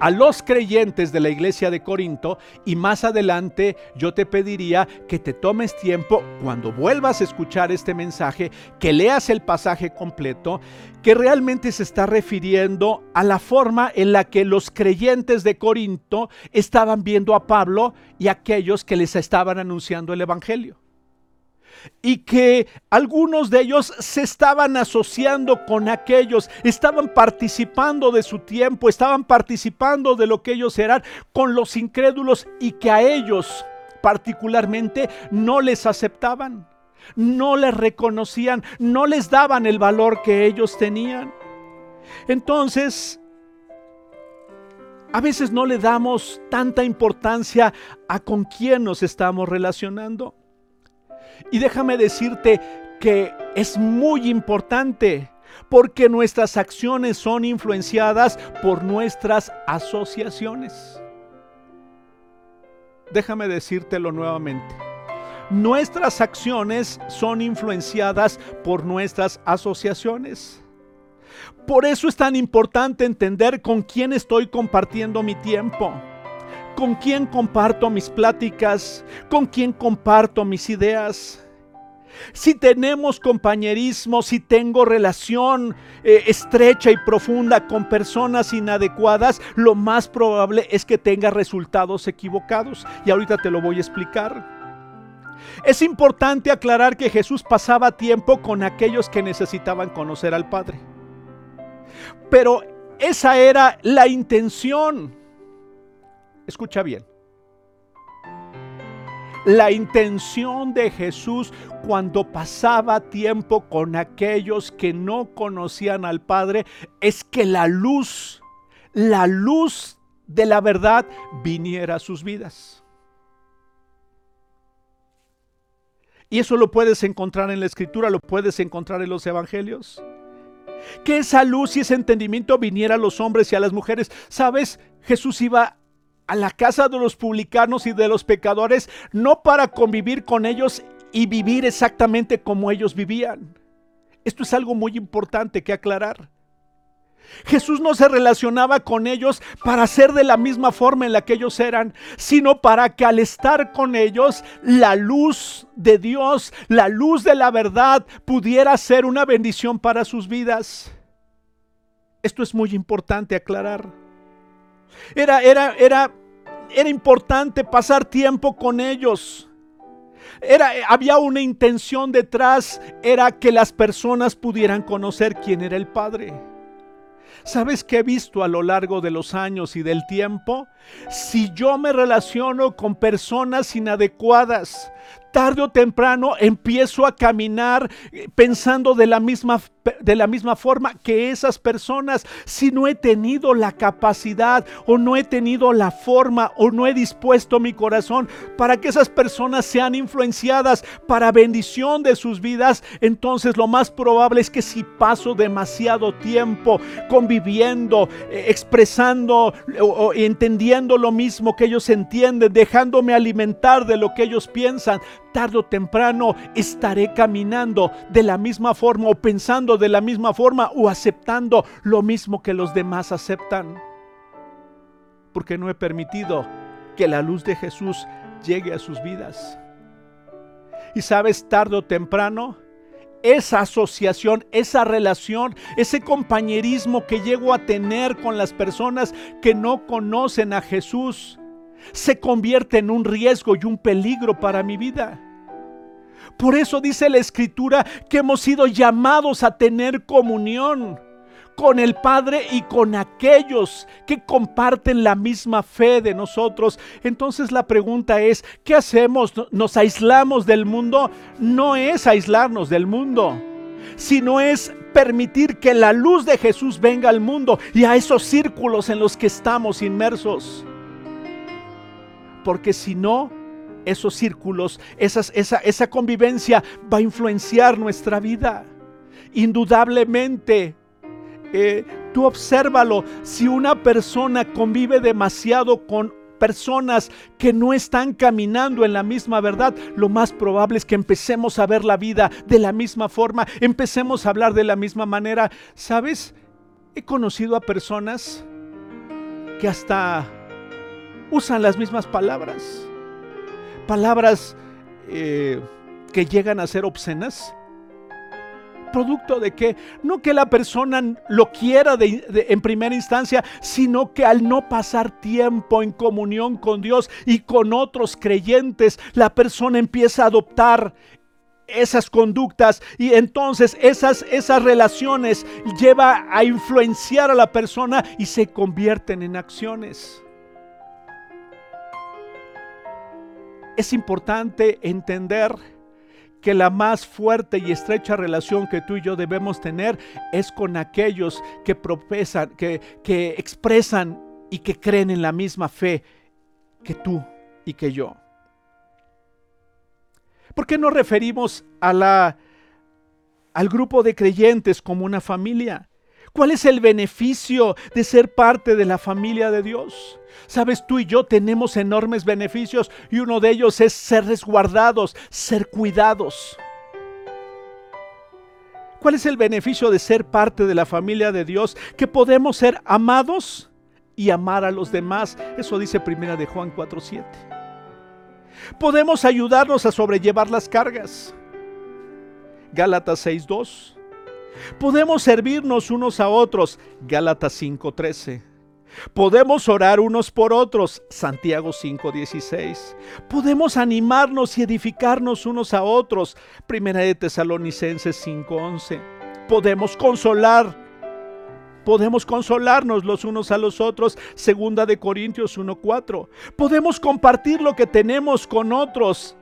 a los creyentes de la iglesia de Corinto y más adelante yo te pediría que te tomes tiempo cuando vuelvas a escuchar este mensaje, que leas el pasaje completo, que realmente se está refiriendo a la forma en la que los creyentes de Corinto estaban viendo a Pablo y aquellos que les estaban anunciando el Evangelio y que algunos de ellos se estaban asociando con aquellos, estaban participando de su tiempo, estaban participando de lo que ellos eran con los incrédulos y que a ellos particularmente no les aceptaban, no les reconocían, no les daban el valor que ellos tenían. Entonces, a veces no le damos tanta importancia a con quién nos estamos relacionando. Y déjame decirte que es muy importante porque nuestras acciones son influenciadas por nuestras asociaciones. Déjame decírtelo nuevamente. Nuestras acciones son influenciadas por nuestras asociaciones. Por eso es tan importante entender con quién estoy compartiendo mi tiempo con quién comparto mis pláticas, con quién comparto mis ideas. Si tenemos compañerismo, si tengo relación eh, estrecha y profunda con personas inadecuadas, lo más probable es que tenga resultados equivocados. Y ahorita te lo voy a explicar. Es importante aclarar que Jesús pasaba tiempo con aquellos que necesitaban conocer al Padre. Pero esa era la intención. Escucha bien. La intención de Jesús cuando pasaba tiempo con aquellos que no conocían al Padre es que la luz, la luz de la verdad viniera a sus vidas. Y eso lo puedes encontrar en la escritura, lo puedes encontrar en los evangelios. Que esa luz y ese entendimiento viniera a los hombres y a las mujeres. ¿Sabes? Jesús iba a la casa de los publicanos y de los pecadores, no para convivir con ellos y vivir exactamente como ellos vivían. Esto es algo muy importante que aclarar. Jesús no se relacionaba con ellos para ser de la misma forma en la que ellos eran, sino para que al estar con ellos, la luz de Dios, la luz de la verdad, pudiera ser una bendición para sus vidas. Esto es muy importante aclarar. Era, era, era era importante pasar tiempo con ellos. Era, había una intención detrás, era que las personas pudieran conocer quién era el Padre. ¿Sabes qué he visto a lo largo de los años y del tiempo? Si yo me relaciono con personas inadecuadas, tarde o temprano empiezo a caminar eh, pensando de la misma de la misma forma que esas personas, si no he tenido la capacidad o no he tenido la forma o no he dispuesto mi corazón para que esas personas sean influenciadas para bendición de sus vidas, entonces lo más probable es que si paso demasiado tiempo conviviendo, eh, expresando o entendiendo lo mismo que ellos entienden, dejándome alimentar de lo que ellos piensan, tarde o temprano estaré caminando de la misma forma o pensando de la misma forma o aceptando lo mismo que los demás aceptan. Porque no he permitido que la luz de Jesús llegue a sus vidas. Y sabes, tarde o temprano, esa asociación, esa relación, ese compañerismo que llego a tener con las personas que no conocen a Jesús, se convierte en un riesgo y un peligro para mi vida. Por eso dice la escritura que hemos sido llamados a tener comunión con el Padre y con aquellos que comparten la misma fe de nosotros. Entonces la pregunta es, ¿qué hacemos? ¿Nos aislamos del mundo? No es aislarnos del mundo, sino es permitir que la luz de Jesús venga al mundo y a esos círculos en los que estamos inmersos porque si no, esos círculos, esa, esa convivencia va a influenciar nuestra vida. Indudablemente, eh, tú obsérvalo, si una persona convive demasiado con personas que no están caminando en la misma verdad, lo más probable es que empecemos a ver la vida de la misma forma, empecemos a hablar de la misma manera. ¿Sabes? He conocido a personas que hasta usan las mismas palabras. Palabras eh, que llegan a ser obscenas. ¿Producto de que No que la persona lo quiera en primera instancia, sino que al no pasar tiempo en comunión con Dios y con otros creyentes, la persona empieza a adoptar esas conductas y entonces esas, esas relaciones lleva a influenciar a la persona y se convierten en acciones. Es importante entender que la más fuerte y estrecha relación que tú y yo debemos tener es con aquellos que profesan, que, que expresan y que creen en la misma fe que tú y que yo. ¿Por qué nos referimos al grupo de creyentes como una familia? ¿Cuál es el beneficio de ser parte de la familia de Dios? Sabes, tú y yo tenemos enormes beneficios y uno de ellos es ser resguardados, ser cuidados. ¿Cuál es el beneficio de ser parte de la familia de Dios? Que podemos ser amados y amar a los demás. Eso dice primera de Juan 4:7. Podemos ayudarnos a sobrellevar las cargas. Gálatas 6:2. Podemos servirnos unos a otros. Gálatas 5:13. Podemos orar unos por otros. Santiago 5:16. Podemos animarnos y edificarnos unos a otros. Primera de Tesalonicenses 5:11. Podemos consolar. Podemos consolarnos los unos a los otros. Segunda de Corintios 1:4. Podemos compartir lo que tenemos con otros.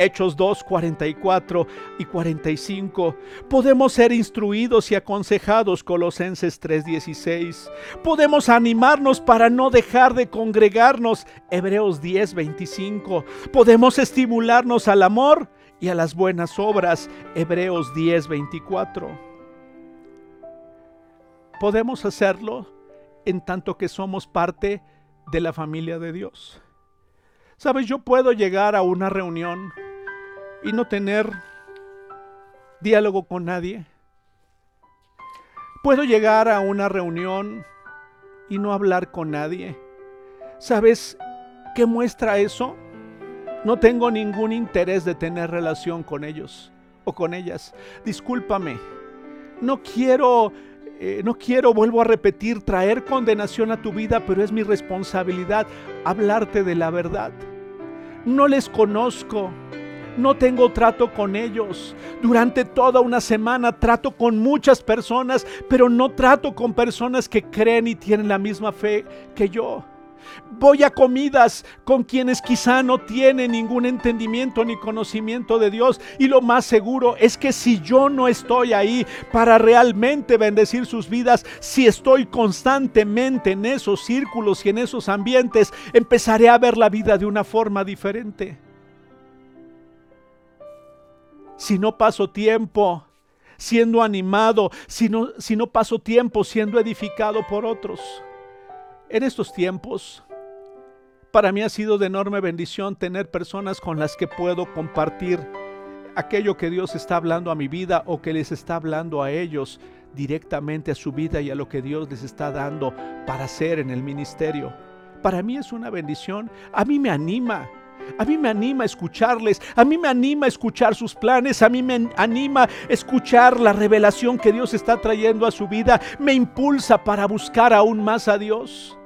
Hechos 2, 44 y 45. Podemos ser instruidos y aconsejados, Colosenses 3, 16. Podemos animarnos para no dejar de congregarnos, Hebreos 10, 25. Podemos estimularnos al amor y a las buenas obras, Hebreos 10, 24. Podemos hacerlo en tanto que somos parte de la familia de Dios. Sabes, yo puedo llegar a una reunión y no tener diálogo con nadie. Puedo llegar a una reunión y no hablar con nadie. ¿Sabes qué muestra eso? No tengo ningún interés de tener relación con ellos o con ellas. Discúlpame. No quiero, eh, no quiero, vuelvo a repetir, traer condenación a tu vida, pero es mi responsabilidad hablarte de la verdad. No les conozco, no tengo trato con ellos. Durante toda una semana trato con muchas personas, pero no trato con personas que creen y tienen la misma fe que yo. Voy a comidas con quienes quizá no tienen ningún entendimiento ni conocimiento de Dios. Y lo más seguro es que si yo no estoy ahí para realmente bendecir sus vidas, si estoy constantemente en esos círculos y en esos ambientes, empezaré a ver la vida de una forma diferente. Si no paso tiempo siendo animado, si no, paso tiempo siendo edificado por otros en estos tiempos, para mí ha sido de enorme bendición tener personas con las que puedo compartir aquello que Dios está hablando a mi vida o que les está hablando a ellos directamente a su vida y a lo que Dios les está dando para hacer en el ministerio. Para mí es una bendición, a mí me anima. A mí me anima escucharles, a mí me anima escuchar sus planes, a mí me anima escuchar la revelación que Dios está trayendo a su vida, me impulsa para buscar aún más a Dios.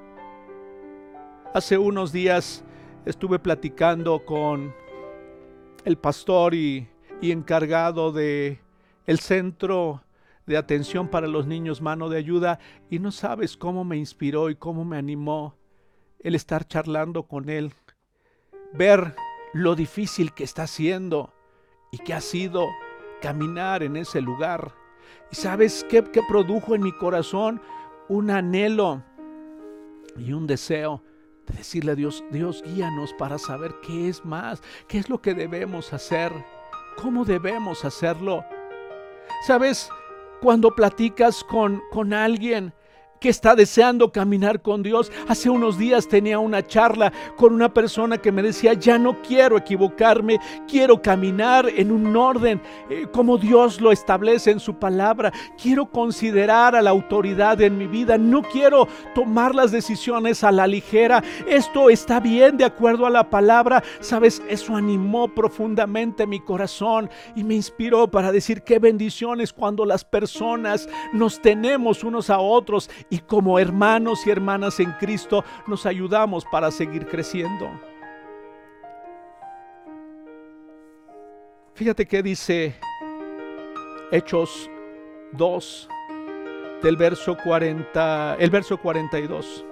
Hace unos días estuve platicando con el pastor y, encargado de el centro de atención para los niños mano de ayuda y no sabes cómo me inspiró y cómo me animó el estar charlando con él, ver lo difícil que está haciendo y que ha sido caminar en ese lugar. ¿Y sabes qué, qué produjo en mi corazón? Un anhelo y un deseo de decirle a Dios, Dios guíanos para saber qué es más, qué es lo que debemos hacer, cómo debemos hacerlo. Sabes, cuando platicas con, con alguien, que está deseando caminar con Dios. Hace unos días tenía una charla con una persona que me decía, ya no quiero equivocarme, quiero caminar en un orden eh, como Dios lo establece en su palabra. Quiero considerar a la autoridad en mi vida, no quiero tomar las decisiones a la ligera. Esto está bien de acuerdo a la palabra. Sabes, eso animó profundamente mi corazón y me inspiró para decir qué bendiciones cuando las personas nos tenemos unos a otros y como hermanos y hermanas en Cristo nos ayudamos para seguir creciendo. Fíjate que dice Hechos 2 del verso 40, el verso 42.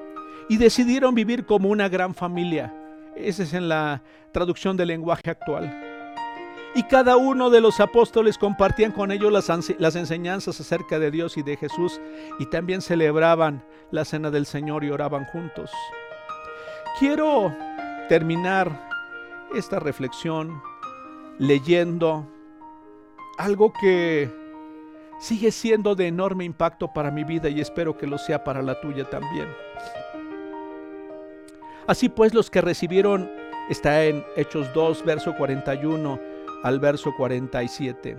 Y decidieron vivir como una gran familia. Ese es en la traducción del lenguaje actual y cada uno de los apóstoles compartían con ellos las, enseñanzas acerca de Dios y de Jesús y también celebraban la cena del Señor y oraban juntos. Quiero terminar esta reflexión leyendo algo que sigue siendo de enorme impacto para mi vida y espero que lo sea para la tuya también. Así pues, los que recibieron, está en Hechos 2, verso 41, al verso 47.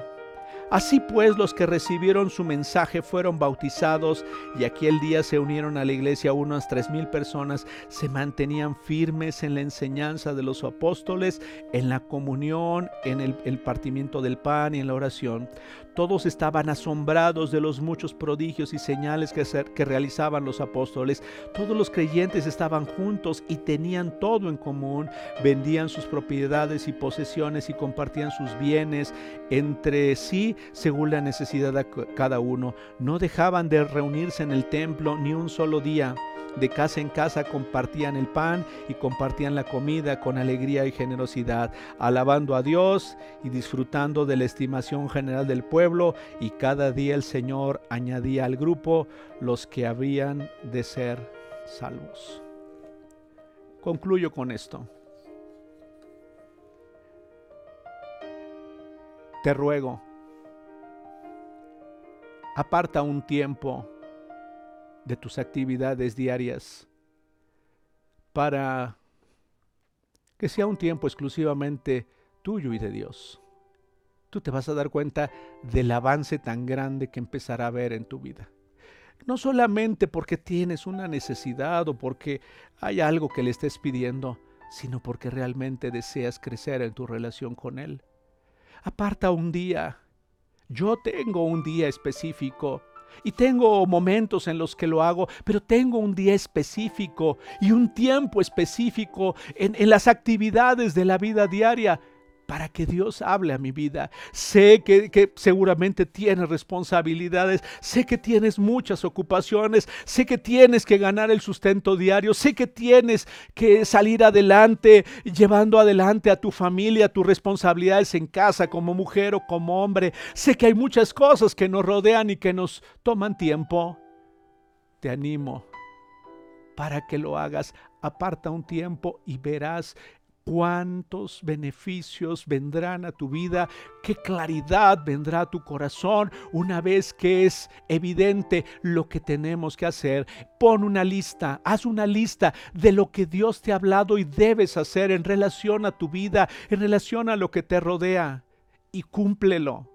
Así pues, los que recibieron su mensaje fueron bautizados y aquel día se unieron a la iglesia unas tres mil personas. Se mantenían firmes en la enseñanza de los apóstoles, en la comunión, en el, el partimiento del pan y en la oración. Todos estaban asombrados de los muchos prodigios y señales que, que realizaban los apóstoles. Todos los creyentes estaban juntos y tenían todo en común. Vendían sus propiedades y posesiones y compartían sus bienes entre sí según la necesidad de cada uno. No dejaban de reunirse en el templo ni un solo día de casa en casa compartían el pan y compartían la comida con alegría y generosidad, alabando a Dios y disfrutando de la estimación general del pueblo y cada día el Señor añadía al grupo los que habían de ser salvos. Concluyo con esto. Te ruego, aparta un tiempo de tus actividades diarias para que sea un tiempo exclusivamente tuyo y de Dios. Tú te vas a dar cuenta del avance tan grande que empezará a ver en tu vida. No solamente porque tienes una necesidad o porque hay algo que le estés pidiendo, sino porque realmente deseas crecer en tu relación con Él. Aparta un día. Yo tengo un día específico y tengo momentos en los que lo hago, pero tengo un día específico y un tiempo específico en, las actividades de la vida diaria para que Dios hable a mi vida. Sé que, seguramente tienes responsabilidades, sé que tienes muchas ocupaciones, sé que tienes que ganar el sustento diario, sé que tienes que salir adelante, llevando adelante a tu familia, tus responsabilidades en casa como mujer o como hombre. Sé que hay muchas cosas que nos rodean y que nos toman tiempo. Te animo para que lo hagas. Aparta un tiempo y verás cuántos beneficios vendrán a tu vida, qué claridad vendrá a tu corazón una vez que es evidente lo que tenemos que hacer. Pon una lista, haz una lista de lo que Dios te ha hablado y debes hacer en relación a tu vida, en relación a lo que te rodea y cúmplelo.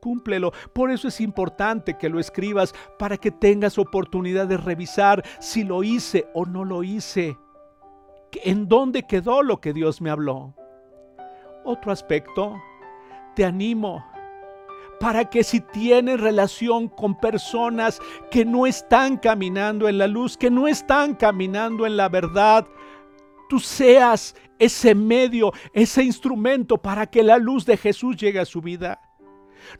Cúmplelo. Por eso es importante que lo escribas para que tengas oportunidad de revisar si lo hice o no lo hice en dónde quedó lo que Dios me habló. Otro aspecto, te animo para que si tienes relación con personas que no están caminando en la luz, que no están caminando en la verdad, tú seas ese medio, ese instrumento para que la luz de Jesús llegue a su vida.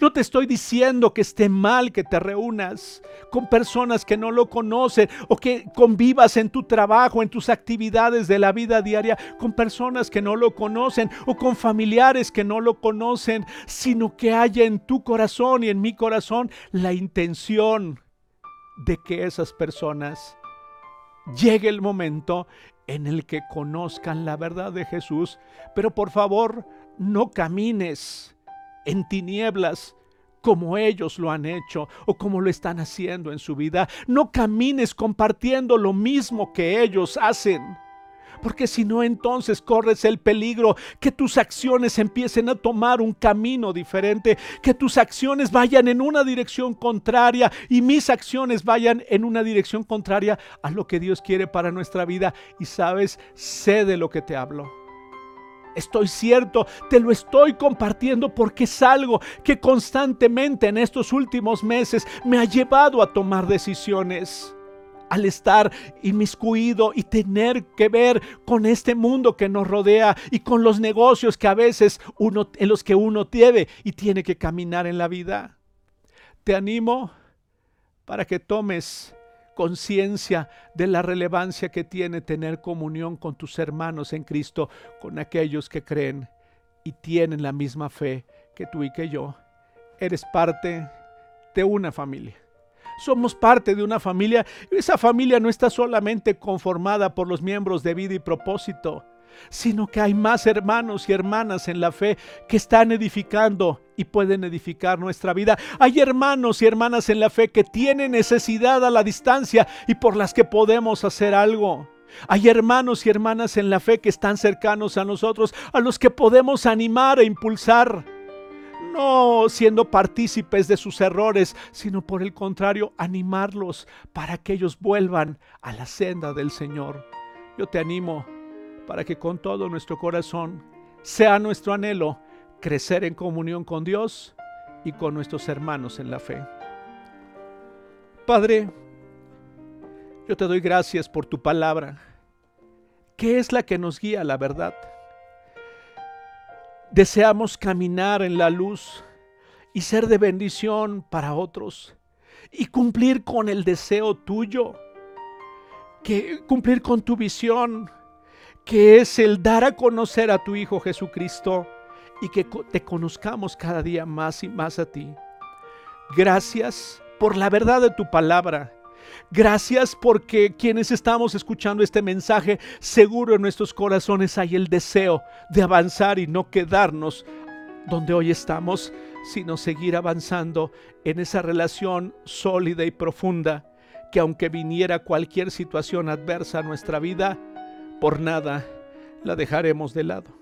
No te estoy diciendo que esté mal que te reúnas con personas que no lo conocen o que convivas en tu trabajo, en tus actividades de la vida diaria con personas que no lo conocen o con familiares que no lo conocen, sino que haya en tu corazón y en mi corazón la intención de que esas personas llegue el momento en el que conozcan la verdad de Jesús. Pero por favor, no camines en tinieblas como ellos lo han hecho o como lo están haciendo en su vida. No camines compartiendo lo mismo que ellos hacen. Porque si no, entonces corres el peligro que tus acciones empiecen a tomar un camino diferente, que tus acciones vayan en una dirección contraria y mis acciones vayan en una dirección contraria a lo que Dios quiere para nuestra vida. Y sabes, sé de lo que te hablo. Estoy cierto, te lo estoy compartiendo porque es algo que constantemente en estos últimos meses me ha llevado a tomar decisiones. Al estar inmiscuido y tener que ver con este mundo que nos rodea y con los negocios que a veces uno en los que uno debe y tiene que caminar en la vida. Te animo para que tomes conciencia de la relevancia que tiene tener comunión con tus hermanos en Cristo, con aquellos que creen y tienen la misma fe que tú y que yo. Eres parte de una familia. Somos parte de una familia. Esa familia no está solamente conformada por los miembros de vida y propósito sino que hay más hermanos y hermanas en la fe que están edificando y pueden edificar nuestra vida. Hay hermanos y hermanas en la fe que tienen necesidad a la distancia y por las que podemos hacer algo. Hay hermanos y hermanas en la fe que están cercanos a nosotros, a los que podemos animar e impulsar. No siendo partícipes de sus errores, sino por el contrario, animarlos para que ellos vuelvan a la senda del Señor. Yo te animo para que con todo nuestro corazón sea nuestro anhelo crecer en comunión con Dios y con nuestros hermanos en la fe. Padre, yo te doy gracias por tu palabra, que es la que nos guía a la verdad. Deseamos caminar en la luz y ser de bendición para otros y cumplir con el deseo tuyo, que cumplir con tu visión que es el dar a conocer a tu Hijo Jesucristo y que te conozcamos cada día más y más a ti. Gracias por la verdad de tu palabra. Gracias porque quienes estamos escuchando este mensaje, seguro en nuestros corazones hay el deseo de avanzar y no quedarnos donde hoy estamos, sino seguir avanzando en esa relación sólida y profunda que aunque viniera cualquier situación adversa a nuestra vida, por nada la dejaremos de lado.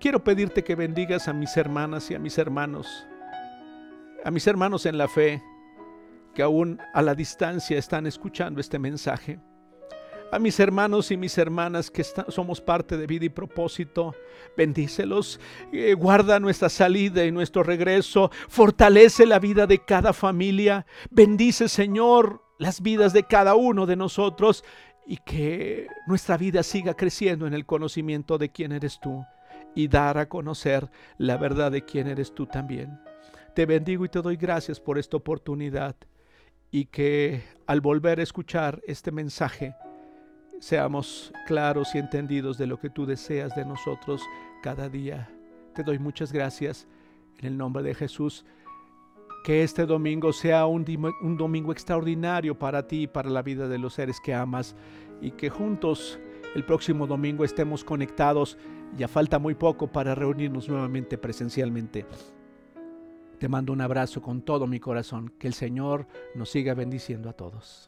Quiero pedirte que bendigas a mis hermanas y a mis hermanos, a mis hermanos en la fe, que aún a la distancia están escuchando este mensaje. A mis hermanos y mis hermanas que somos parte de vida y propósito, bendícelos, eh, guarda nuestra salida y nuestro regreso, fortalece la vida de cada familia, bendice Señor las vidas de cada uno de nosotros y que nuestra vida siga creciendo en el conocimiento de quién eres tú y dar a conocer la verdad de quién eres tú también. Te bendigo y te doy gracias por esta oportunidad y que al volver a escuchar este mensaje seamos claros y entendidos de lo que tú deseas de nosotros cada día. Te doy muchas gracias en el nombre de Jesús. Que este domingo sea un, domingo extraordinario para ti y para la vida de los seres que amas y que juntos el próximo domingo estemos conectados. Ya falta muy poco para reunirnos nuevamente presencialmente. Te mando un abrazo con todo mi corazón. Que el Señor nos siga bendiciendo a todos.